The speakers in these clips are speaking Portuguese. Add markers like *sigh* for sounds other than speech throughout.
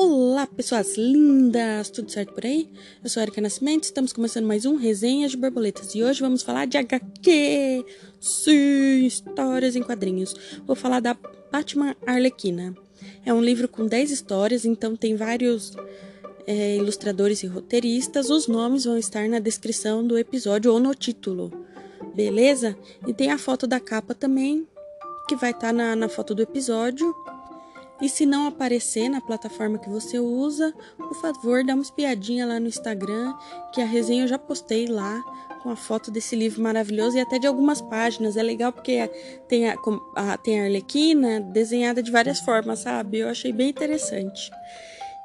Olá, pessoas lindas! Tudo certo por aí? Eu sou a Erika Nascimento, estamos começando mais um Resenhas de Borboletas e hoje vamos falar de HQ! Sim, histórias em quadrinhos. Vou falar da Batman Arlequina. É um livro com 10 histórias, então tem vários é, ilustradores e roteiristas. Os nomes vão estar na descrição do episódio ou no título, beleza? E tem a foto da capa também, que vai estar na, na foto do episódio. E se não aparecer na plataforma que você usa, por favor, dá uma espiadinha lá no Instagram, que a resenha eu já postei lá com a foto desse livro maravilhoso e até de algumas páginas. É legal porque tem a, a, tem a Arlequina desenhada de várias formas, sabe? Eu achei bem interessante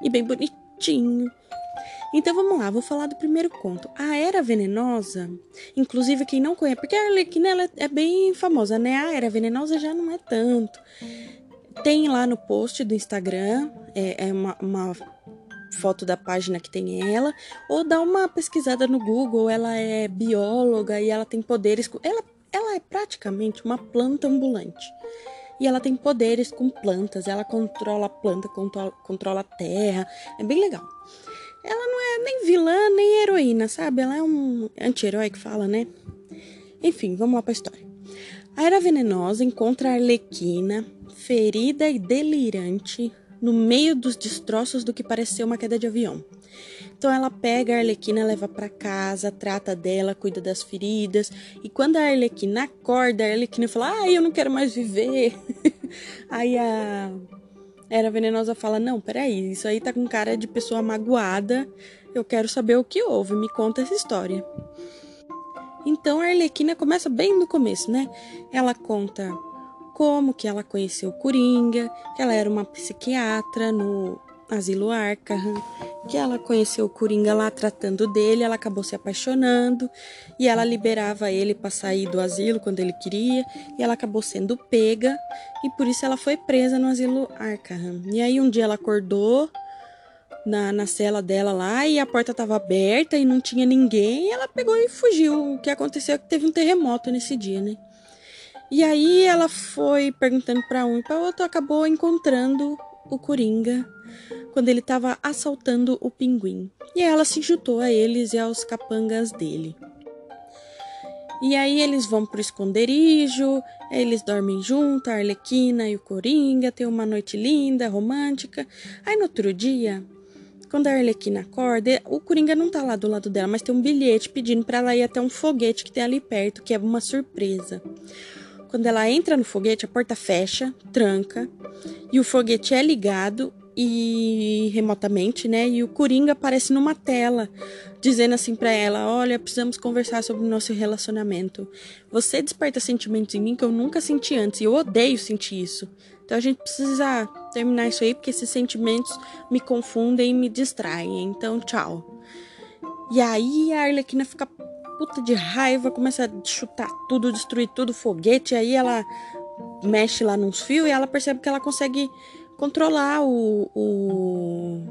e bem bonitinho. Então vamos lá, vou falar do primeiro conto. A Era Venenosa, inclusive quem não conhece, porque a Arlequina ela é bem famosa, né? A Era Venenosa já não é tanto. Tem lá no post do Instagram, é, é uma, uma foto da página que tem ela, ou dá uma pesquisada no Google, ela é bióloga e ela tem poderes. Ela, ela é praticamente uma planta ambulante. E ela tem poderes com plantas, ela controla a planta, controla, controla a terra. É bem legal. Ela não é nem vilã nem heroína, sabe? Ela é um anti-herói que fala, né? Enfim, vamos lá pra história. A Era Venenosa encontra a Arlequina ferida e delirante no meio dos destroços do que pareceu uma queda de avião. Então ela pega a Arlequina, leva para casa, trata dela, cuida das feridas. E quando a Arlequina acorda, a Arlequina fala: "Ah, eu não quero mais viver". *laughs* aí a Era Venenosa fala: "Não, peraí, isso aí tá com cara de pessoa magoada. Eu quero saber o que houve, me conta essa história". Então a Arlequina começa bem no começo, né? Ela conta como que ela conheceu Coringa, que ela era uma psiquiatra no asilo Arkham, que ela conheceu o Coringa lá tratando dele, ela acabou se apaixonando e ela liberava ele para sair do asilo quando ele queria, e ela acabou sendo pega e por isso ela foi presa no asilo Arkham. E aí um dia ela acordou na, na cela dela lá e a porta estava aberta e não tinha ninguém, ela pegou e fugiu. O que aconteceu é que teve um terremoto nesse dia, né? E aí ela foi perguntando para um e para outro, acabou encontrando o Coringa quando ele estava assaltando o pinguim. E ela se juntou a eles e aos capangas dele. E aí eles vão pro esconderijo, eles dormem junto, a Arlequina e o Coringa, tem uma noite linda, romântica. Aí no outro dia, quando a Arlequina acorda, o Coringa não tá lá do lado dela, mas tem um bilhete pedindo para ela ir até um foguete que tem ali perto, que é uma surpresa. Quando ela entra no foguete, a porta fecha, tranca, e o foguete é ligado e remotamente, né? E o Coringa aparece numa tela, dizendo assim para ela: "Olha, precisamos conversar sobre o nosso relacionamento. Você desperta sentimentos em mim que eu nunca senti antes, e eu odeio sentir isso. Então a gente precisa terminar isso aí porque esses sentimentos me confundem e me distraem. Então, tchau." E aí a Arlequina fica puta de raiva, começa a chutar tudo, destruir tudo, foguete. Aí ela mexe lá nos fios e ela percebe que ela consegue controlar o, o,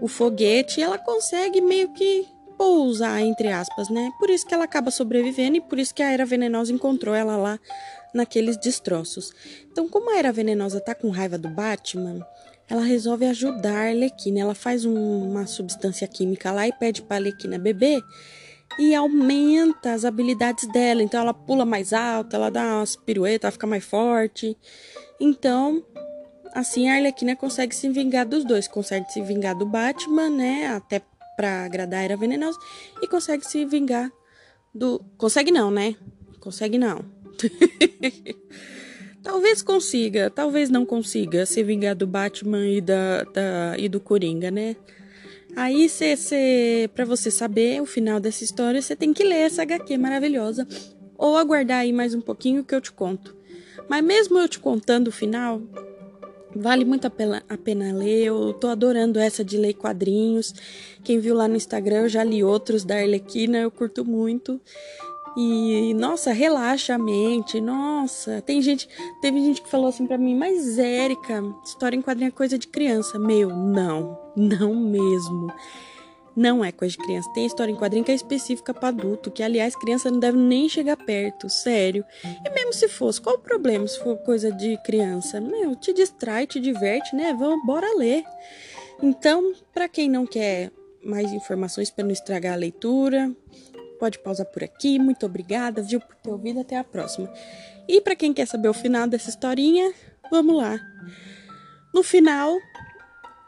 o foguete e ela consegue meio que pousar, entre aspas, né? Por isso que ela acaba sobrevivendo e por isso que a Era Venenosa encontrou ela lá naqueles destroços. Então, como a Era Venenosa tá com raiva do Batman, ela resolve ajudar a Arlequina. Ela faz um, uma substância química lá e pede pra Arlequina beber e aumenta as habilidades dela. Então ela pula mais alto, ela dá umas piruetas, ela fica mais forte. Então, assim a Arlequina consegue se vingar dos dois, consegue se vingar do Batman, né, até para agradar a Era Venenosa e consegue se vingar do consegue não, né? Consegue não. *laughs* talvez consiga, talvez não consiga se vingar do Batman e da, da e do Coringa, né? Aí, cê, cê, para você saber o final dessa história, você tem que ler essa HQ maravilhosa ou aguardar aí mais um pouquinho que eu te conto. Mas mesmo eu te contando o final, vale muito a pena, a pena ler. Eu tô adorando essa de ler quadrinhos. Quem viu lá no Instagram, eu já li outros da Arlequina, eu curto muito. E nossa, relaxa a mente. Nossa, tem gente, teve gente que falou assim para mim, mas Érica, história em quadrinho é coisa de criança. Meu, não, não mesmo. Não é coisa de criança. Tem história em quadrinho que é específica para adulto, que aliás criança não deve nem chegar perto, sério. E mesmo se fosse, qual o problema se for coisa de criança? Meu, te distrai, te diverte, né? Vamos, bora ler. Então, para quem não quer mais informações para não estragar a leitura, pode pausar por aqui. Muito obrigada, viu, por ter ouvido. Até a próxima. E para quem quer saber o final dessa historinha, vamos lá. No final,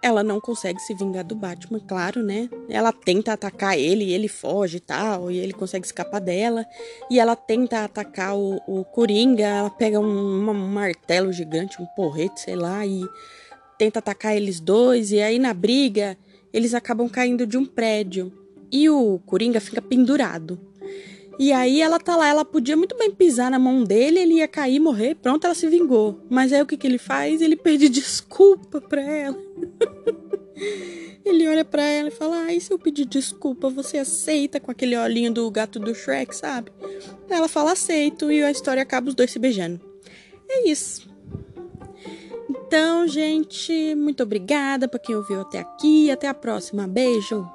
ela não consegue se vingar do Batman, claro, né? Ela tenta atacar ele, e ele foge e tal, e ele consegue escapar dela. E ela tenta atacar o, o Coringa, ela pega um, um martelo gigante, um porrete, sei lá, e tenta atacar eles dois. E aí na briga, eles acabam caindo de um prédio. E o Coringa fica pendurado. E aí ela tá lá, ela podia muito bem pisar na mão dele, ele ia cair, morrer, pronto, ela se vingou. Mas aí o que, que ele faz? Ele pede *laughs* desculpa pra ela. *laughs* ele olha pra ela e fala: Ai, se eu pedir desculpa, você aceita com aquele olhinho do gato do Shrek, sabe? Ela fala: Aceito, e a história acaba os dois se beijando. É isso. Então, gente, muito obrigada para quem ouviu até aqui. Até a próxima. Beijo.